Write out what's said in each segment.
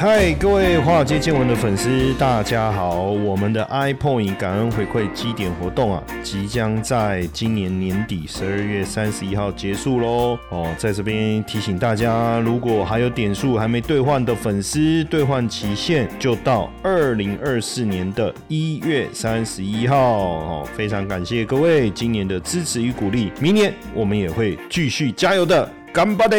嗨，各位华尔街见闻的粉丝，大家好！我们的 iPoint 感恩回馈基点活动啊，即将在今年年底十二月三十一号结束喽。哦，在这边提醒大家，如果还有点数还没兑换的粉丝，兑换期限就到二零二四年的一月三十一号。哦，非常感谢各位今年的支持与鼓励，明年我们也会继续加油的，干巴的！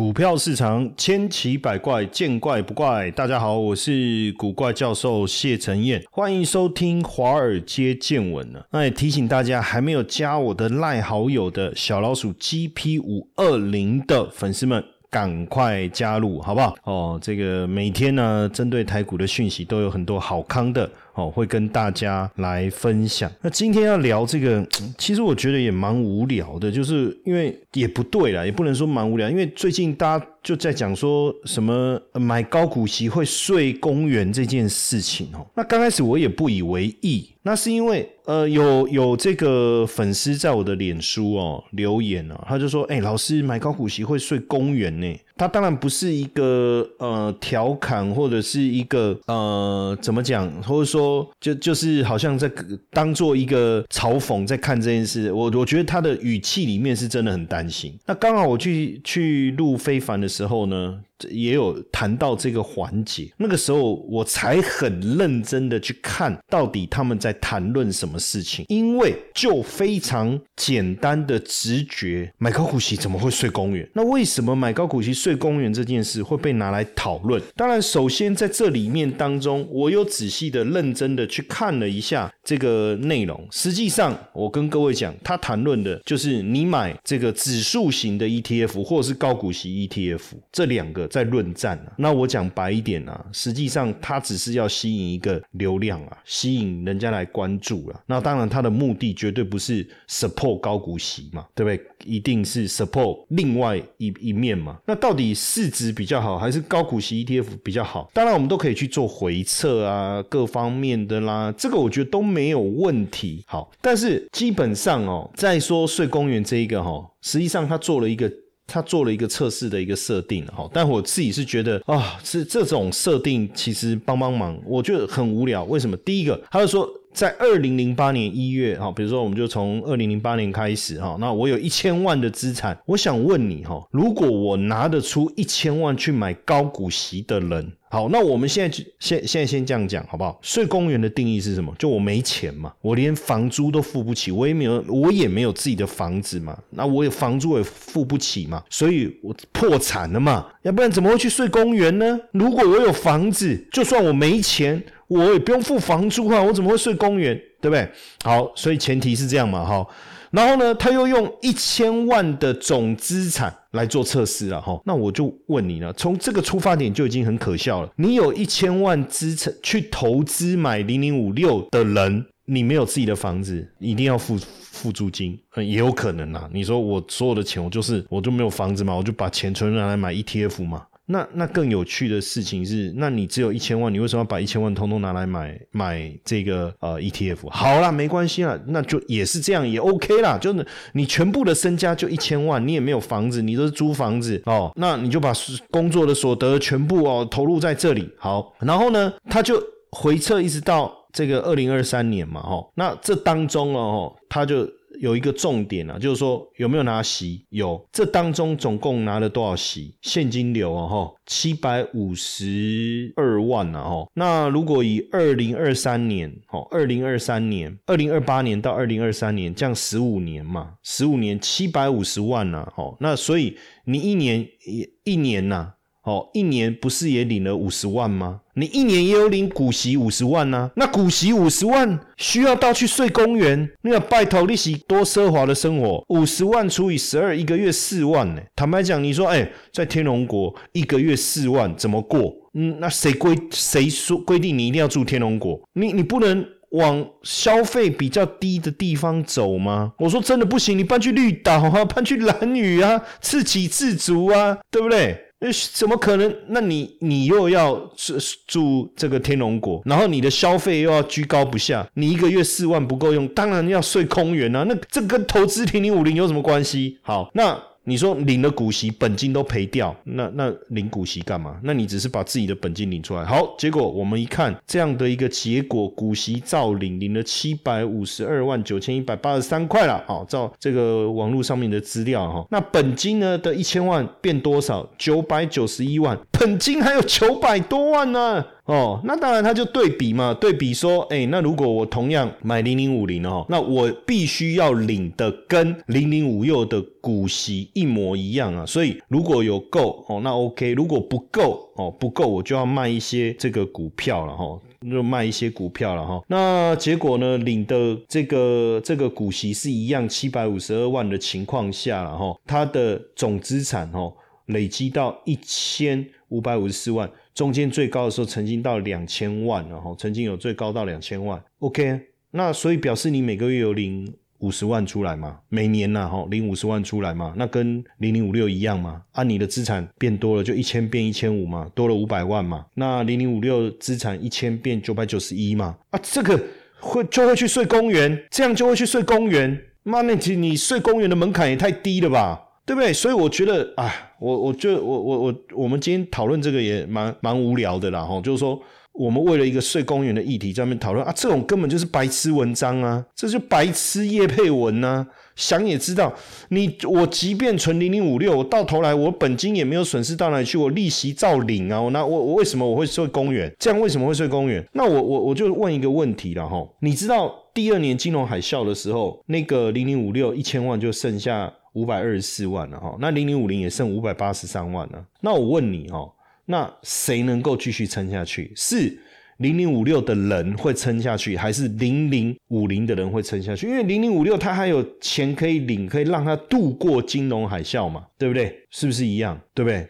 股票市场千奇百怪，见怪不怪。大家好，我是古怪教授谢承彦，欢迎收听华尔街见闻呢。那也提醒大家，还没有加我的赖好友的小老鼠 GP 五二零的粉丝们。赶快加入，好不好？哦，这个每天呢，针对台股的讯息都有很多好康的哦，会跟大家来分享。那今天要聊这个，其实我觉得也蛮无聊的，就是因为也不对啦，也不能说蛮无聊，因为最近大家就在讲说什么买高股息会睡公园这件事情哦。那刚开始我也不以为意，那是因为。呃，有有这个粉丝在我的脸书哦留言啊，他就说：“哎，老师买高股息会睡公园呢。”他当然不是一个呃调侃，或者是一个呃怎么讲，或者说就就是好像在当做一个嘲讽在看这件事。我我觉得他的语气里面是真的很担心。那刚好我去去录非凡的时候呢。也有谈到这个环节，那个时候我才很认真的去看到底他们在谈论什么事情，因为就非常简单的直觉，买高股息怎么会睡公园？那为什么买高股息睡公园这件事会被拿来讨论？当然，首先在这里面当中，我有仔细的、认真的去看了一下这个内容。实际上，我跟各位讲，他谈论的就是你买这个指数型的 ETF 或者是高股息 ETF 这两个。在论战啊，那我讲白一点啊，实际上他只是要吸引一个流量啊，吸引人家来关注了。那当然，他的目的绝对不是 support 高股息嘛，对不对？一定是 support 另外一一面嘛。那到底市值比较好，还是高股息 ETF 比较好？当然，我们都可以去做回测啊，各方面的啦，这个我觉得都没有问题。好，但是基本上哦，在说税公园这一个哈，实际上他做了一个。他做了一个测试的一个设定，哈，但我自己是觉得啊，是这种设定其实帮帮忙，我觉得很无聊。为什么？第一个，他就说。在二零零八年一月，哈，比如说我们就从二零零八年开始，哈，那我有一千万的资产，我想问你，哈，如果我拿得出一千万去买高股息的人，好，那我们现在就现现在先这样讲，好不好？税公园的定义是什么？就我没钱嘛，我连房租都付不起，我也没有，我也没有自己的房子嘛，那我有房租也付不起嘛，所以我破产了嘛，要不然怎么会去睡公园呢？如果我有房子，就算我没钱。我也不用付房租啊，我怎么会睡公园？对不对？好，所以前提是这样嘛，哈。然后呢，他又用一千万的总资产来做测试了，哈。那我就问你了，从这个出发点就已经很可笑了。你有一千万资产去投资买零零五六的人，你没有自己的房子，一定要付付租金，也有可能啊。你说我所有的钱，我就是我就没有房子嘛，我就把钱存拿来买 ETF 嘛。那那更有趣的事情是，那你只有一千万，你为什么要把一千万通通拿来买买这个呃 ETF？好啦，没关系啦，那就也是这样也 OK 啦，就是你全部的身家就一千万，你也没有房子，你都是租房子哦，那你就把工作的所得全部哦投入在这里。好，然后呢，他就回撤一直到这个二零二三年嘛，哈，那这当中哦，他就。有一个重点啊，就是说有没有拿息？有，这当中总共拿了多少息？现金流啊，哈，七百五十二万啊，哈。那如果以二零二三年，哈，二零二三年、二零二八年到二零二三年，这样十五年嘛，十五年七百五十万呐，哈。那所以你一年一一年呐。哦，一年不是也领了五十万吗？你一年也有领股息五十万呢？那股息五十万需要到去睡公园？那个拜托利息多奢华的生活，五十万除以十二，一个月四万呢？坦白讲，你说，哎，在天龙国一个月四万怎么过？嗯，那谁规谁说规定你一定要住天龙国？你你不能往消费比较低的地方走吗？我说真的不行，你搬去绿岛啊，搬去蓝屿啊，自给自足啊，对不对？那怎么可能？那你你又要住住这个天龙国，然后你的消费又要居高不下，你一个月四万不够用，当然要睡空园啊。那这跟投资零零五零有什么关系？好，那你说领了股息，本金都赔掉，那那领股息干嘛？那你只是把自己的本金领出来。好，结果我们一看这样的一个结果，股息照领，领了七百五十二万九千一百八十三块了。好，照这个网络上面的资料哈，那本金呢的一千万变多少？九百九十一万，本金还有九百多万呢。哦，那当然他就对比嘛，对比说，哎，那如果我同样买零零五零哦，那我必须要领的跟零零五六的股息一模一样啊，所以如果有够哦，那 OK；如果不够哦，不够我就要卖一些这个股票了哈，就卖一些股票了哈。那结果呢，领的这个这个股息是一样七百五十二万的情况下了哈，它的总资产哦累积到一千五百五十四万。中间最高的时候曾经到两千万，然后曾经有最高到两千万。OK，那所以表示你每个月有领五十万出来嘛？每年呐，哈，领五十万出来嘛？那跟零零五六一样嘛？按你的资产变多了，就一千变一千五嘛，多了五百万嘛？那零零五六资产一千变九百九十一嘛？啊，这个会就会去睡公园，这样就会去睡公园。妈，那你你睡公园的门槛也太低了吧？对不对？所以我觉得，啊，我我就，我我我，我们今天讨论这个也蛮蛮无聊的啦，哈，就是说，我们为了一个睡公园的议题在那边讨论啊，这种根本就是白痴文章啊，这就白痴叶配文呐。想也知道，你我即便存零零五六，我到头来我本金也没有损失到哪里去，我利息照领啊。我那我我为什么我会睡公园？这样为什么会睡公园？那我我我就问一个问题了哈，你知道第二年金融海啸的时候，那个零零五六一千万就剩下。五百二十四万了哈，那零零五零也剩五百八十三万了。那我问你哈，那谁能够继续撑下去？是零零五六的人会撑下去，还是零零五零的人会撑下去？因为零零五六他还有钱可以领，可以让他度过金融海啸嘛，对不对？是不是一样？对不对？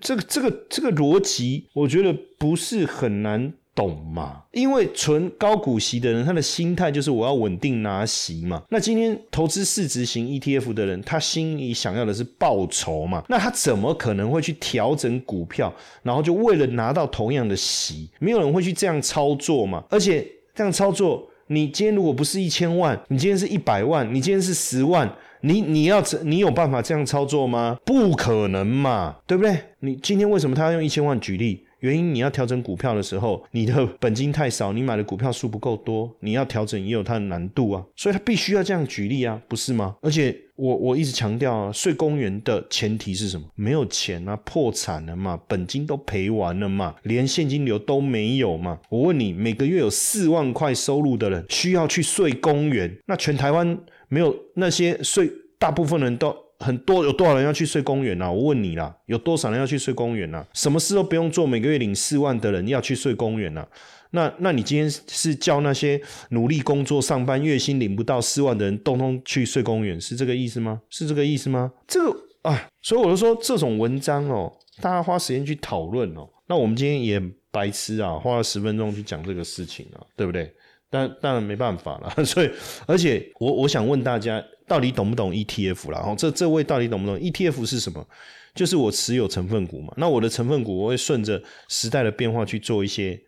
这个这个这个逻辑，我觉得不是很难。懂吗？因为存高股息的人，他的心态就是我要稳定拿息嘛。那今天投资市值型 ETF 的人，他心里想要的是报酬嘛。那他怎么可能会去调整股票，然后就为了拿到同样的息？没有人会去这样操作嘛。而且这样操作，你今天如果不是一千万，你今天是一百万，你今天是十万，你你要你有办法这样操作吗？不可能嘛，对不对？你今天为什么他要用一千万举例？原因你要调整股票的时候，你的本金太少，你买的股票数不够多，你要调整也有它的难度啊，所以他必须要这样举例啊，不是吗？而且我我一直强调啊，税公园的前提是什么？没有钱啊，破产了嘛，本金都赔完了嘛，连现金流都没有嘛。我问你，每个月有四万块收入的人需要去睡公园，那全台湾没有那些睡，大部分人都。很多有多少人要去睡公园啊？我问你啦，有多少人要去睡公园啊？什么事都不用做，每个月领四万的人要去睡公园啊？那那你今天是叫那些努力工作上班、月薪领不到四万的人，通通去睡公园，是这个意思吗？是这个意思吗？这个啊，所以我就说这种文章哦，大家花时间去讨论哦。那我们今天也白痴啊，花了十分钟去讲这个事情啊，对不对？但当然没办法了。所以，而且我我想问大家。到底懂不懂 ETF 啦？哦，这这位到底懂不懂 ETF 是什么？就是我持有成分股嘛。那我的成分股我会顺着时代的变化去做一些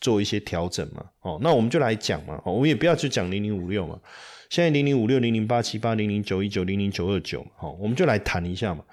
做一些调整嘛。哦，那我们就来讲嘛。哦，我们也不要去讲零零五六嘛。现在零零五六、零零八七八、零零九一九、零零九二九，好，我们就来谈一下嘛。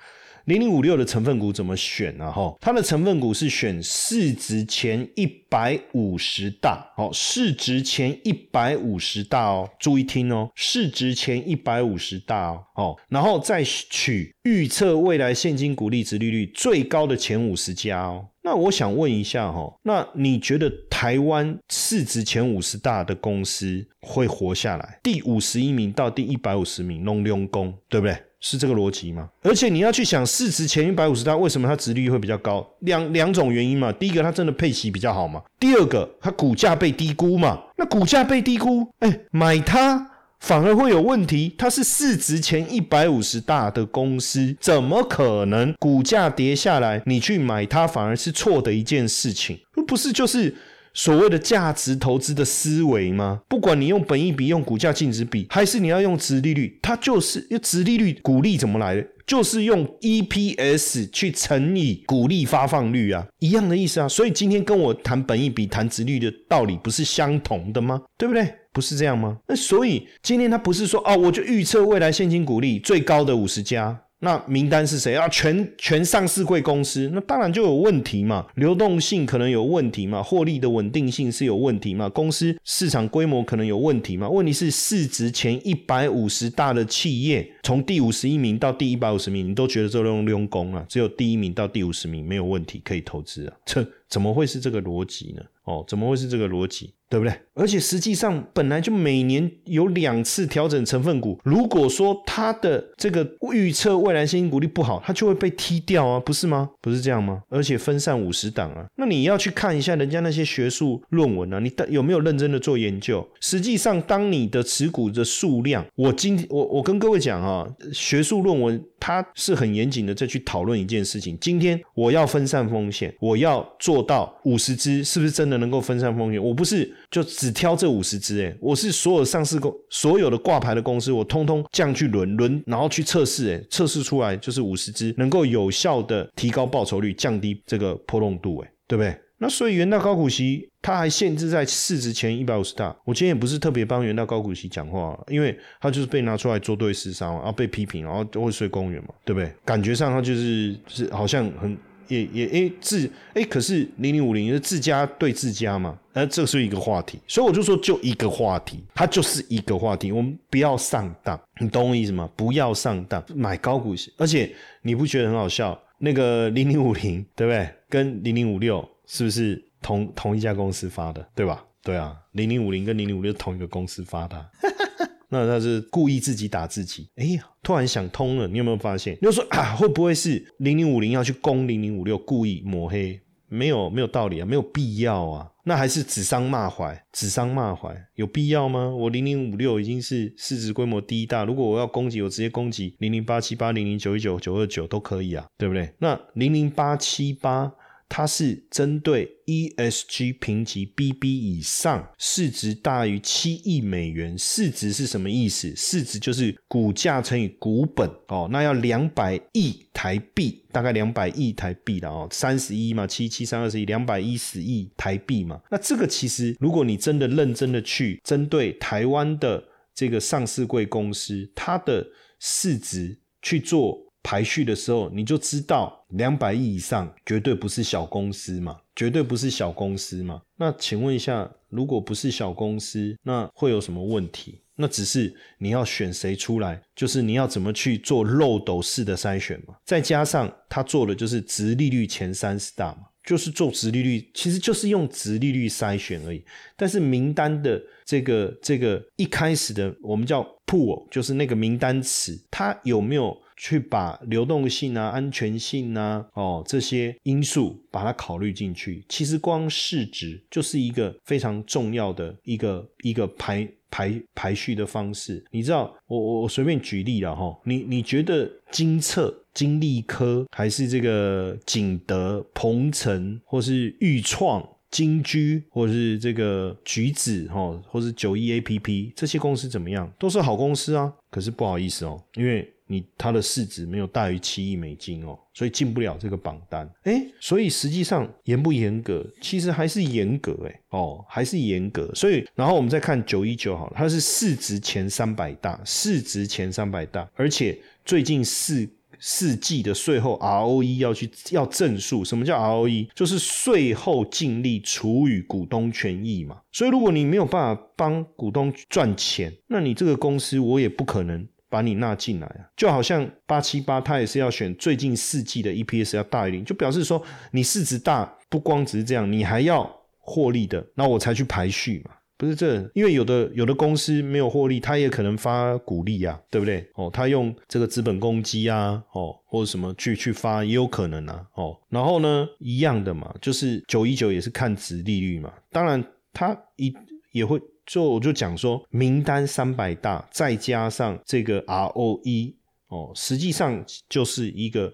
零零五六的成分股怎么选呢？哈，它的成分股是选市值前一百五十大，好，市值前一百五十大哦，注意听哦，市值前一百五十大哦，哦，然后再取预测未来现金股利值利率最高的前五十家哦。那我想问一下哈，那你觉得台湾市值前五十大的公司会活下来？第五十一名到第一百五十名，弄用工，对不对？是这个逻辑吗？而且你要去想，市值前一百五十大，为什么它值率会比较高？两两种原因嘛。第一个，它真的配息比较好嘛。第二个，它股价被低估嘛。那股价被低估，哎，买它反而会有问题。它是市值前一百五十大的公司，怎么可能股价跌下来，你去买它反而是错的一件事情？不是就是？所谓的价值投资的思维吗？不管你用本益比、用股价净值比，还是你要用值利率，它就是因为值利率股利怎么来的？就是用 EPS 去乘以股利发放率啊，一样的意思啊。所以今天跟我谈本益比、谈值率的道理不是相同的吗？对不对？不是这样吗？那所以今天他不是说哦，我就预测未来现金股利最高的五十家。那名单是谁啊？全全上市贵公司，那当然就有问题嘛，流动性可能有问题嘛，获利的稳定性是有问题嘛，公司市场规模可能有问题嘛。问题是市值前一百五十大的企业，从第五十一名到第一百五十名，你都觉得这用用功啊？只有第一名到第五十名没有问题可以投资啊？这怎么会是这个逻辑呢？哦，怎么会是这个逻辑？对不对？而且实际上本来就每年有两次调整成分股。如果说它的这个预测未来现金股利不好，它就会被踢掉啊，不是吗？不是这样吗？而且分散五十档啊，那你要去看一下人家那些学术论文啊，你有没有认真的做研究？实际上，当你的持股的数量，我今天我我跟各位讲啊，学术论文他是很严谨的再去讨论一件事情。今天我要分散风险，我要做到五十只，是不是真的能够分散风险？我不是。就只挑这五十只，哎，我是所有上市公所有的挂牌的公司，我通通这样去轮轮，然后去测试，哎，测试出来就是五十只能够有效的提高报酬率，降低这个波动度，哎，对不对？那所以元大高股息它还限制在市值前一百五十大。我今天也不是特别帮元大高股息讲话，因为他就是被拿出来做对厮杀，然后被批评，然后就会睡公园嘛，对不对？感觉上他就是是好像很。也也诶自诶，可是零零五零是自家对自家嘛？那这是一个话题，所以我就说就一个话题，它就是一个话题，我们不要上当，你懂我意思吗？不要上当，买高股息，而且你不觉得很好笑？那个零零五零对不对？跟零零五六是不是同同一家公司发的？对吧？对啊，零零五零跟零零五六同一个公司发的。那他是故意自己打自己，哎呀，突然想通了，你有没有发现？你就说啊，会不会是零零五零要去攻零零五六，故意抹黑？没有，没有道理啊，没有必要啊。那还是指桑骂槐，指桑骂槐，有必要吗？我零零五六已经是市值规模第一大，如果我要攻击，我直接攻击零零八七八、零零九一九、九二九都可以啊，对不对？那零零八七八。它是针对 ESG 评级 BB 以上，市值大于七亿美元。市值是什么意思？市值就是股价乘以股本哦。那要两百亿台币，大概两百亿台币了哦。三十一嘛，七七三二十一，两百一十亿台币嘛。那这个其实，如果你真的认真的去针对台湾的这个上市贵公司，它的市值去做。排序的时候，你就知道两百亿以上绝对不是小公司嘛，绝对不是小公司嘛。那请问一下，如果不是小公司，那会有什么问题？那只是你要选谁出来，就是你要怎么去做漏斗式的筛选嘛。再加上他做的就是直利率前三十大嘛，就是做直利率，其实就是用直利率筛选而已。但是名单的这个这个一开始的我们叫 pool，就是那个名单词，它有没有？去把流动性啊、安全性啊、哦这些因素把它考虑进去，其实光市值就是一个非常重要的一个一个排排排序的方式。你知道，我我我随便举例了哈，你你觉得金策、金利科还是这个景德、鹏程，或是裕创、金居，或是这个橘子哈，或是九一 A P P 这些公司怎么样？都是好公司啊。可是不好意思哦，因为。你它的市值没有大于七亿美金哦，所以进不了这个榜单。哎，所以实际上严不严格？其实还是严格哎，哦，还是严格。所以，然后我们再看九一九好了，它是市值前三百大，市值前三百大，而且最近四四季的税后 ROE 要去要正数。什么叫 ROE？就是税后净利除以股东权益嘛。所以，如果你没有办法帮股东赚钱，那你这个公司我也不可能。把你纳进来啊，就好像八七八，它也是要选最近四季的 EPS 要大于零，就表示说你市值大，不光只是这样，你还要获利的，那我才去排序嘛，不是这？因为有的有的公司没有获利，它也可能发股利啊，对不对？哦，他用这个资本公积啊，哦，或者什么去去发也有可能啊，哦，然后呢，一样的嘛，就是九一九也是看值利率嘛，当然它一也会。就我就讲说，名单三百大，再加上这个 ROE 哦，实际上就是一个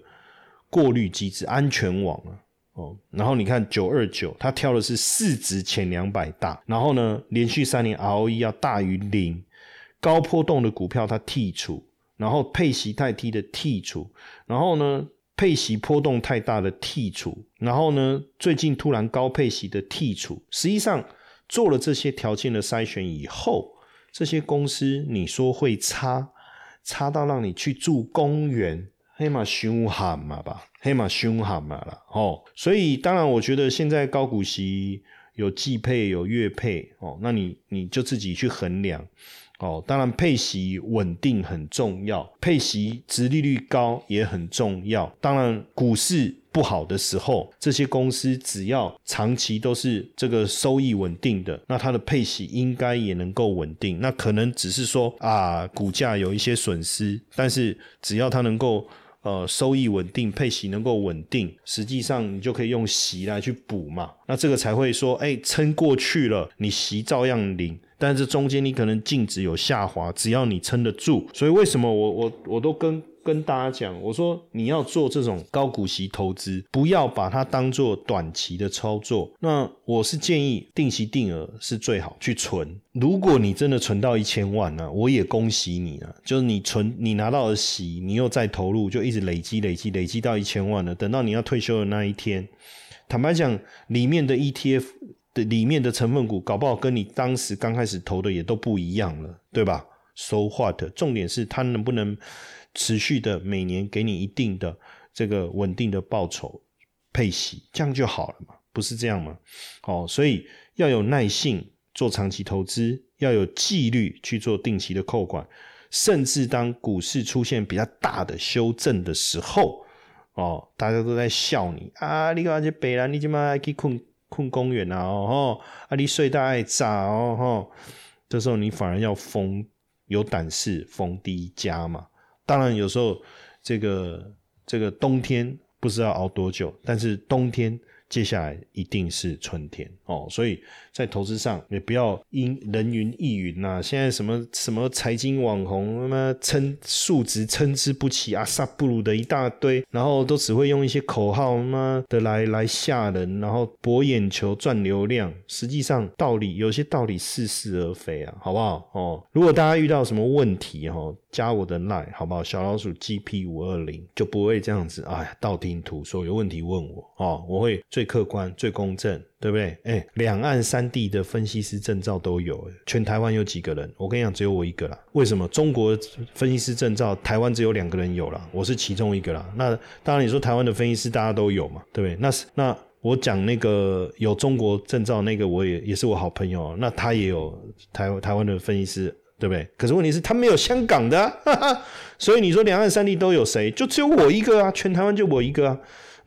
过滤机制、安全网啊哦。然后你看九二九，它挑的是市值前两百大，然后呢，连续三年 ROE 要大于零，高波动的股票它剔除，然后配息太低的剔除，然后呢，配息波动太大的剔除，然后呢，最近突然高配息的剔除，实际上。做了这些条件的筛选以后，这些公司你说会差，差到让你去住公园，黑马凶悍嘛吧，黑马凶悍嘛了哦。所以当然，我觉得现在高股息有季配有月配哦，那你你就自己去衡量。哦，当然配息稳定很重要，配息值利率高也很重要。当然，股市不好的时候，这些公司只要长期都是这个收益稳定的，那它的配息应该也能够稳定。那可能只是说啊，股价有一些损失，但是只要它能够呃收益稳定，配息能够稳定，实际上你就可以用息来去补嘛。那这个才会说，哎，撑过去了，你息照样领。但是中间你可能净值有下滑，只要你撑得住，所以为什么我我我都跟跟大家讲，我说你要做这种高股息投资，不要把它当做短期的操作。那我是建议定期定额是最好去存。如果你真的存到一千万呢，我也恭喜你了，就是你存你拿到的息，你又再投入，就一直累积累积累积到一千万了。等到你要退休的那一天，坦白讲，里面的 ETF 的。里面的成分股搞不好跟你当时刚开始投的也都不一样了，对吧？So what？重点是它能不能持续的每年给你一定的这个稳定的报酬配息，这样就好了嘛？不是这样吗？哦，所以要有耐性做长期投资，要有纪律去做定期的扣款，甚至当股市出现比较大的修正的时候，哦，大家都在笑你啊，你干嘛去北兰？你今嘛去困？困公园啊，哦，啊，你睡大爱炸哦，吼，这时候你反而要封有胆识封第一家嘛。当然有时候这个这个冬天不知道熬多久，但是冬天。接下来一定是春天哦，所以在投资上也不要因人云亦云呐。现在什么什么财经网红，他妈称数值参差不齐啊，萨布鲁的一大堆，然后都只会用一些口号妈的来来吓人，然后博眼球赚流量。实际上道理有些道理似是而非啊，好不好？哦，如果大家遇到什么问题哈。加我的 line 好不好？小老鼠 GP 五二零就不会这样子，哎，道听途说，有问题问我哦，我会最客观、最公正，对不对？哎，两岸三地的分析师证照都有，全台湾有几个人？我跟你讲，只有我一个啦。为什么？中国分析师证照，台湾只有两个人有了，我是其中一个啦。那当然，你说台湾的分析师大家都有嘛，对不对？那是那我讲那个有中国证照那个，我也也是我好朋友，那他也有台台湾的分析师。对不对？可是问题是，他没有香港的，所以你说两岸三地都有谁？就只有我一个啊，全台湾就我一个啊。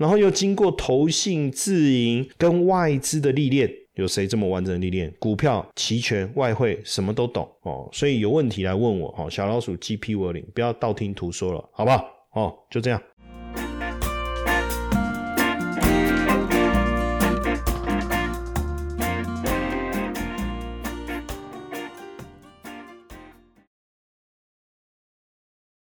然后又经过投信、自营跟外资的历练，有谁这么完整的历练？股票、期权、外汇什么都懂哦。所以有问题来问我哦，小老鼠 GP 五二零，不要道听途说了，好不好？哦，就这样。